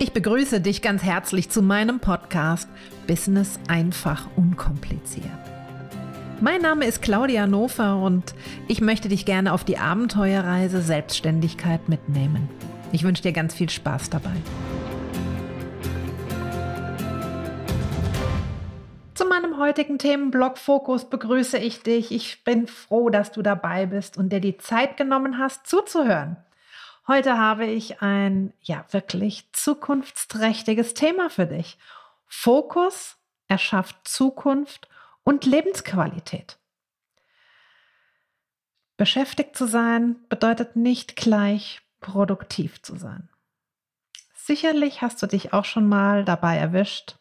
Ich begrüße dich ganz herzlich zu meinem Podcast Business einfach unkompliziert. Mein Name ist Claudia Nofer und ich möchte dich gerne auf die Abenteuerreise Selbstständigkeit mitnehmen. Ich wünsche dir ganz viel Spaß dabei. Zu meinem heutigen Themenblock Fokus begrüße ich dich. Ich bin froh, dass du dabei bist und dir die Zeit genommen hast, zuzuhören. Heute habe ich ein ja wirklich zukunftsträchtiges Thema für dich. Fokus erschafft Zukunft und Lebensqualität. Beschäftigt zu sein bedeutet nicht gleich produktiv zu sein. Sicherlich hast du dich auch schon mal dabei erwischt,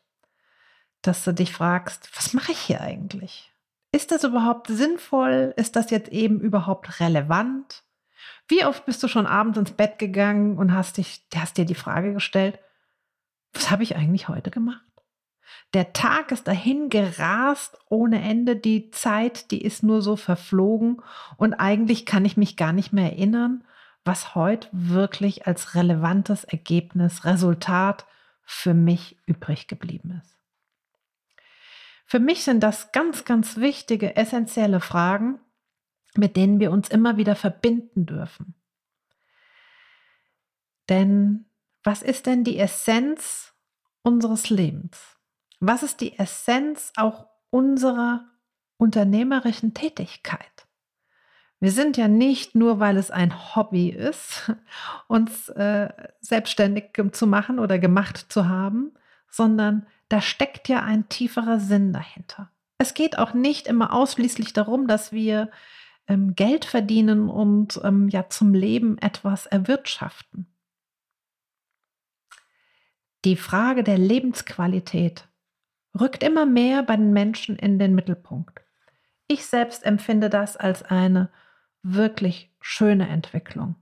dass du dich fragst, was mache ich hier eigentlich? Ist das überhaupt sinnvoll? Ist das jetzt eben überhaupt relevant? Wie oft bist du schon abends ins Bett gegangen und hast, dich, hast dir die Frage gestellt, was habe ich eigentlich heute gemacht? Der Tag ist dahin gerast ohne Ende, die Zeit, die ist nur so verflogen und eigentlich kann ich mich gar nicht mehr erinnern, was heute wirklich als relevantes Ergebnis, Resultat für mich übrig geblieben ist. Für mich sind das ganz, ganz wichtige, essentielle Fragen, mit denen wir uns immer wieder verbinden dürfen. Denn was ist denn die Essenz unseres Lebens? Was ist die Essenz auch unserer unternehmerischen Tätigkeit? Wir sind ja nicht nur, weil es ein Hobby ist, uns äh, selbstständig zu machen oder gemacht zu haben, sondern da steckt ja ein tieferer Sinn dahinter. Es geht auch nicht immer ausschließlich darum, dass wir ähm, Geld verdienen und ähm, ja zum Leben etwas erwirtschaften. Die Frage der Lebensqualität rückt immer mehr bei den Menschen in den Mittelpunkt. Ich selbst empfinde das als eine wirklich schöne Entwicklung.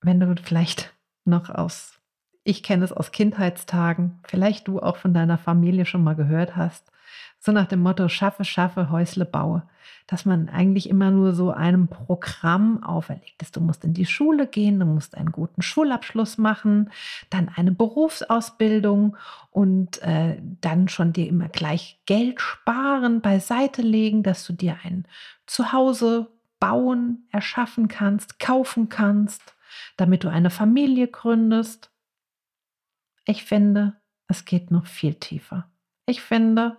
Wenn du vielleicht noch aus, ich kenne es aus Kindheitstagen, vielleicht du auch von deiner Familie schon mal gehört hast, so nach dem Motto, schaffe, schaffe, Häusle baue. Dass man eigentlich immer nur so einem Programm auferlegt ist. Du musst in die Schule gehen, du musst einen guten Schulabschluss machen, dann eine Berufsausbildung und äh, dann schon dir immer gleich Geld sparen, beiseite legen, dass du dir ein Zuhause bauen, erschaffen kannst, kaufen kannst, damit du eine Familie gründest. Ich finde, es geht noch viel tiefer. Ich finde,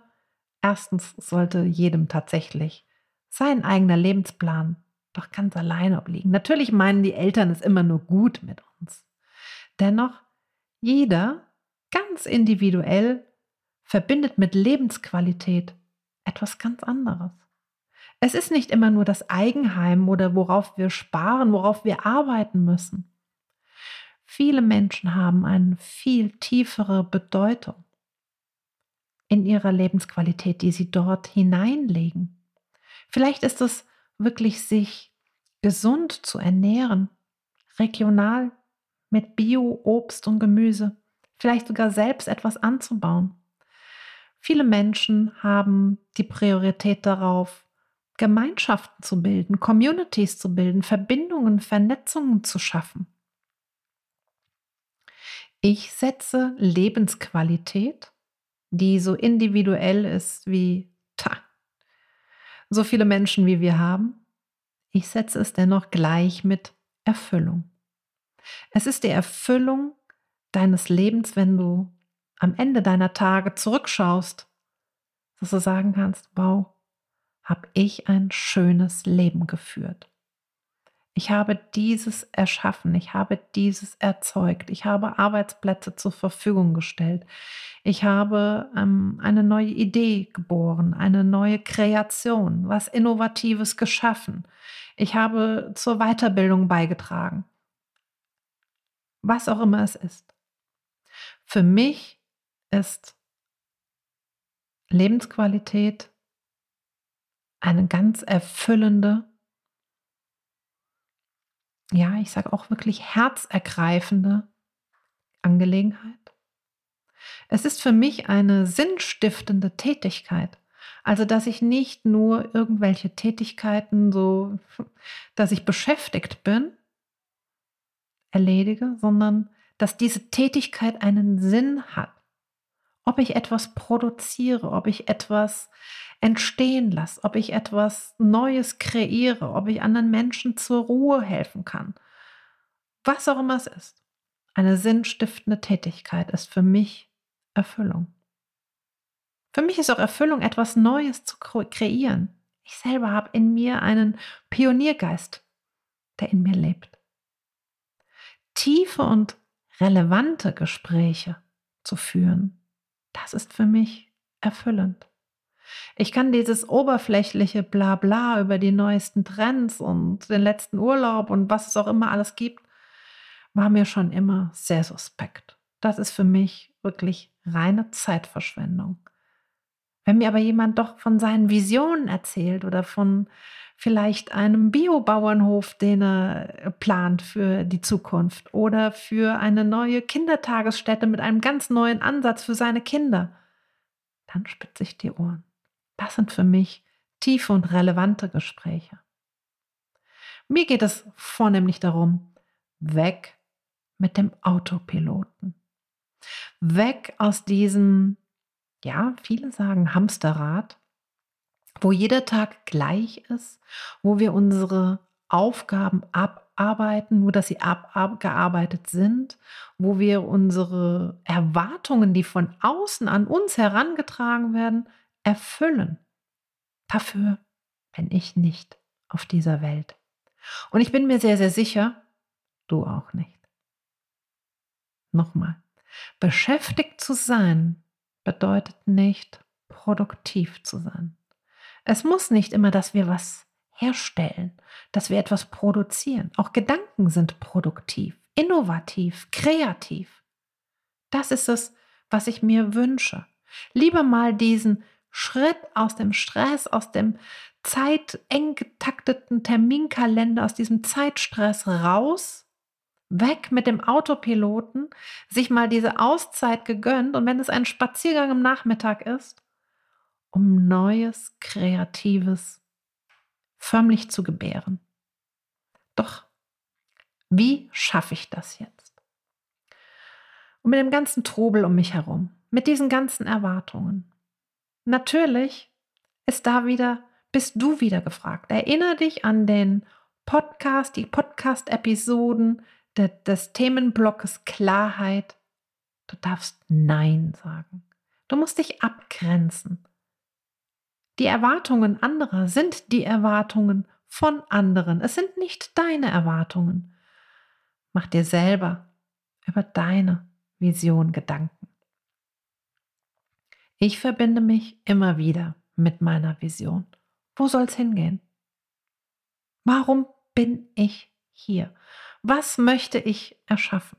Erstens sollte jedem tatsächlich sein eigener Lebensplan doch ganz alleine obliegen. Natürlich meinen die Eltern es immer nur gut mit uns. Dennoch, jeder ganz individuell verbindet mit Lebensqualität etwas ganz anderes. Es ist nicht immer nur das Eigenheim oder worauf wir sparen, worauf wir arbeiten müssen. Viele Menschen haben eine viel tiefere Bedeutung in ihrer Lebensqualität, die sie dort hineinlegen. Vielleicht ist es wirklich sich gesund zu ernähren, regional mit Bio, Obst und Gemüse, vielleicht sogar selbst etwas anzubauen. Viele Menschen haben die Priorität darauf, Gemeinschaften zu bilden, Communities zu bilden, Verbindungen, Vernetzungen zu schaffen. Ich setze Lebensqualität die so individuell ist wie ta, so viele Menschen wie wir haben. Ich setze es dennoch gleich mit Erfüllung. Es ist die Erfüllung deines Lebens, wenn du am Ende deiner Tage zurückschaust, dass du sagen kannst, wow, habe ich ein schönes Leben geführt. Ich habe dieses erschaffen, ich habe dieses erzeugt, ich habe Arbeitsplätze zur Verfügung gestellt, ich habe ähm, eine neue Idee geboren, eine neue Kreation, was Innovatives geschaffen. Ich habe zur Weiterbildung beigetragen. Was auch immer es ist. Für mich ist Lebensqualität eine ganz erfüllende ja, ich sage auch wirklich herzergreifende Angelegenheit. Es ist für mich eine sinnstiftende Tätigkeit. Also, dass ich nicht nur irgendwelche Tätigkeiten so, dass ich beschäftigt bin, erledige, sondern dass diese Tätigkeit einen Sinn hat. Ob ich etwas produziere, ob ich etwas entstehen lasse, ob ich etwas Neues kreiere, ob ich anderen Menschen zur Ruhe helfen kann. Was auch immer es ist. Eine sinnstiftende Tätigkeit ist für mich Erfüllung. Für mich ist auch Erfüllung, etwas Neues zu kreieren. Ich selber habe in mir einen Pioniergeist, der in mir lebt. Tiefe und relevante Gespräche zu führen, das ist für mich erfüllend. Ich kann dieses oberflächliche Blabla über die neuesten Trends und den letzten Urlaub und was es auch immer alles gibt, war mir schon immer sehr suspekt. Das ist für mich wirklich reine Zeitverschwendung. Wenn mir aber jemand doch von seinen Visionen erzählt oder von vielleicht einem Biobauernhof, den er plant für die Zukunft oder für eine neue Kindertagesstätte mit einem ganz neuen Ansatz für seine Kinder, dann spitze ich die Ohren. Das sind für mich tiefe und relevante Gespräche. Mir geht es vornehmlich darum, weg mit dem Autopiloten. Weg aus diesem, ja, viele sagen Hamsterrad, wo jeder Tag gleich ist, wo wir unsere Aufgaben abarbeiten, nur dass sie abgearbeitet sind, wo wir unsere Erwartungen, die von außen an uns herangetragen werden, erfüllen. Dafür bin ich nicht auf dieser Welt. Und ich bin mir sehr, sehr sicher, du auch nicht. Nochmal, beschäftigt zu sein bedeutet nicht produktiv zu sein. Es muss nicht immer, dass wir was herstellen, dass wir etwas produzieren. Auch Gedanken sind produktiv, innovativ, kreativ. Das ist es, was ich mir wünsche. Lieber mal diesen Schritt aus dem Stress, aus dem zeiteng getakteten Terminkalender, aus diesem Zeitstress raus, weg mit dem Autopiloten, sich mal diese Auszeit gegönnt und wenn es ein Spaziergang am Nachmittag ist, um Neues, Kreatives förmlich zu gebären. Doch wie schaffe ich das jetzt? Und mit dem ganzen Trubel um mich herum, mit diesen ganzen Erwartungen, Natürlich ist da wieder, bist du wieder gefragt. Erinnere dich an den Podcast, die Podcast-Episoden de, des Themenblocks Klarheit. Du darfst Nein sagen. Du musst dich abgrenzen. Die Erwartungen anderer sind die Erwartungen von anderen. Es sind nicht deine Erwartungen. Mach dir selber über deine Vision Gedanken. Ich verbinde mich immer wieder mit meiner Vision. Wo soll es hingehen? Warum bin ich hier? Was möchte ich erschaffen?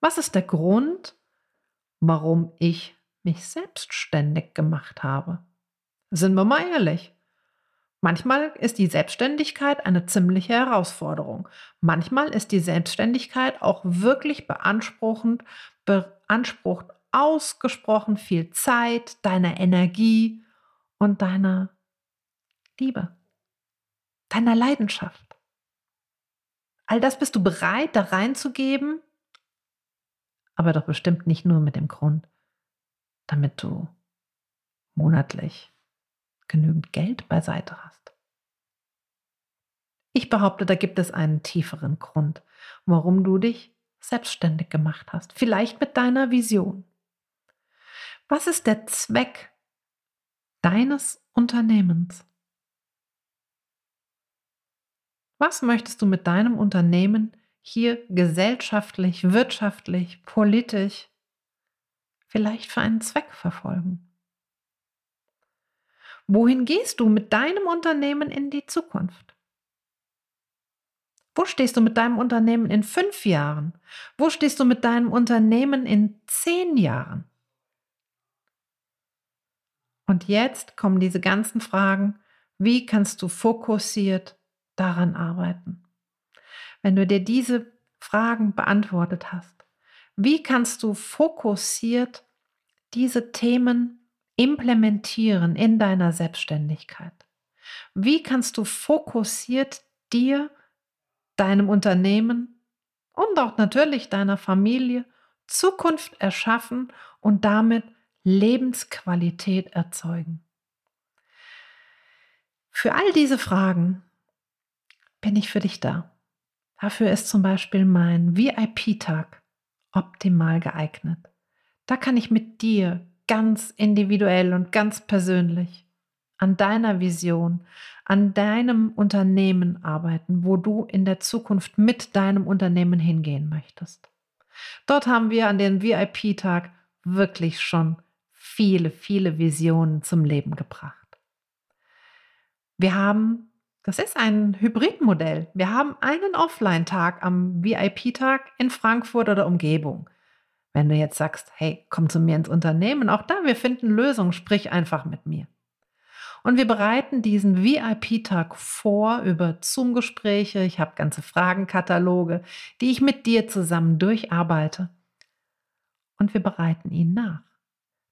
Was ist der Grund, warum ich mich selbstständig gemacht habe? Sind wir mal ehrlich. Manchmal ist die Selbstständigkeit eine ziemliche Herausforderung. Manchmal ist die Selbstständigkeit auch wirklich beanspruchend, beansprucht ausgesprochen viel Zeit, deiner Energie und deiner Liebe, deiner Leidenschaft. All das bist du bereit, da reinzugeben, aber doch bestimmt nicht nur mit dem Grund, damit du monatlich genügend Geld beiseite hast. Ich behaupte, da gibt es einen tieferen Grund, warum du dich selbstständig gemacht hast, vielleicht mit deiner Vision. Was ist der Zweck deines Unternehmens? Was möchtest du mit deinem Unternehmen hier gesellschaftlich, wirtschaftlich, politisch vielleicht für einen Zweck verfolgen? Wohin gehst du mit deinem Unternehmen in die Zukunft? Wo stehst du mit deinem Unternehmen in fünf Jahren? Wo stehst du mit deinem Unternehmen in zehn Jahren? Und jetzt kommen diese ganzen Fragen, wie kannst du fokussiert daran arbeiten? Wenn du dir diese Fragen beantwortet hast, wie kannst du fokussiert diese Themen implementieren in deiner Selbstständigkeit? Wie kannst du fokussiert dir deinem Unternehmen und auch natürlich deiner Familie Zukunft erschaffen und damit Lebensqualität erzeugen? Für all diese Fragen bin ich für dich da. Dafür ist zum Beispiel mein VIP-Tag optimal geeignet. Da kann ich mit dir ganz individuell und ganz persönlich an deiner Vision, an deinem Unternehmen arbeiten, wo du in der Zukunft mit deinem Unternehmen hingehen möchtest. Dort haben wir an dem VIP-Tag wirklich schon viele, viele Visionen zum Leben gebracht. Wir haben, das ist ein Hybridmodell, wir haben einen Offline-Tag am VIP-Tag in Frankfurt oder Umgebung. Wenn du jetzt sagst, hey, komm zu mir ins Unternehmen, auch da, wir finden Lösungen, sprich einfach mit mir. Und wir bereiten diesen VIP-Tag vor über Zoom-Gespräche. Ich habe ganze Fragenkataloge, die ich mit dir zusammen durcharbeite. Und wir bereiten ihn nach.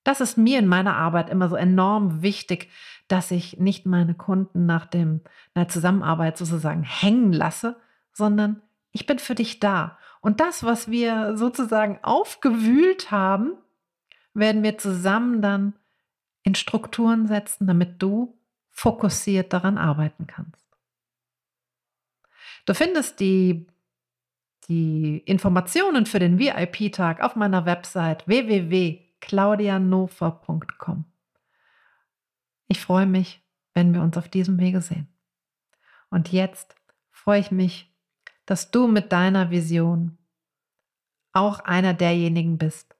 Das ist mir in meiner Arbeit immer so enorm wichtig, dass ich nicht meine Kunden nach dem, einer Zusammenarbeit sozusagen hängen lasse, sondern ich bin für dich da. Und das, was wir sozusagen aufgewühlt haben, werden wir zusammen dann in Strukturen setzen, damit du fokussiert daran arbeiten kannst. Du findest die, die Informationen für den VIP-Tag auf meiner Website www.claudianofer.com. Ich freue mich, wenn wir uns auf diesem Wege sehen. Und jetzt freue ich mich dass du mit deiner Vision auch einer derjenigen bist,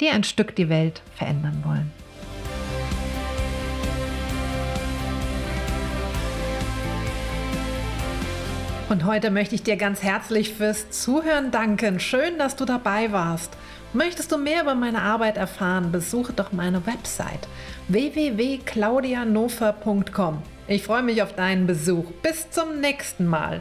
die ein Stück die Welt verändern wollen. Und heute möchte ich dir ganz herzlich fürs Zuhören danken. Schön, dass du dabei warst. Möchtest du mehr über meine Arbeit erfahren, besuche doch meine Website www.claudianofer.com. Ich freue mich auf deinen Besuch. Bis zum nächsten Mal.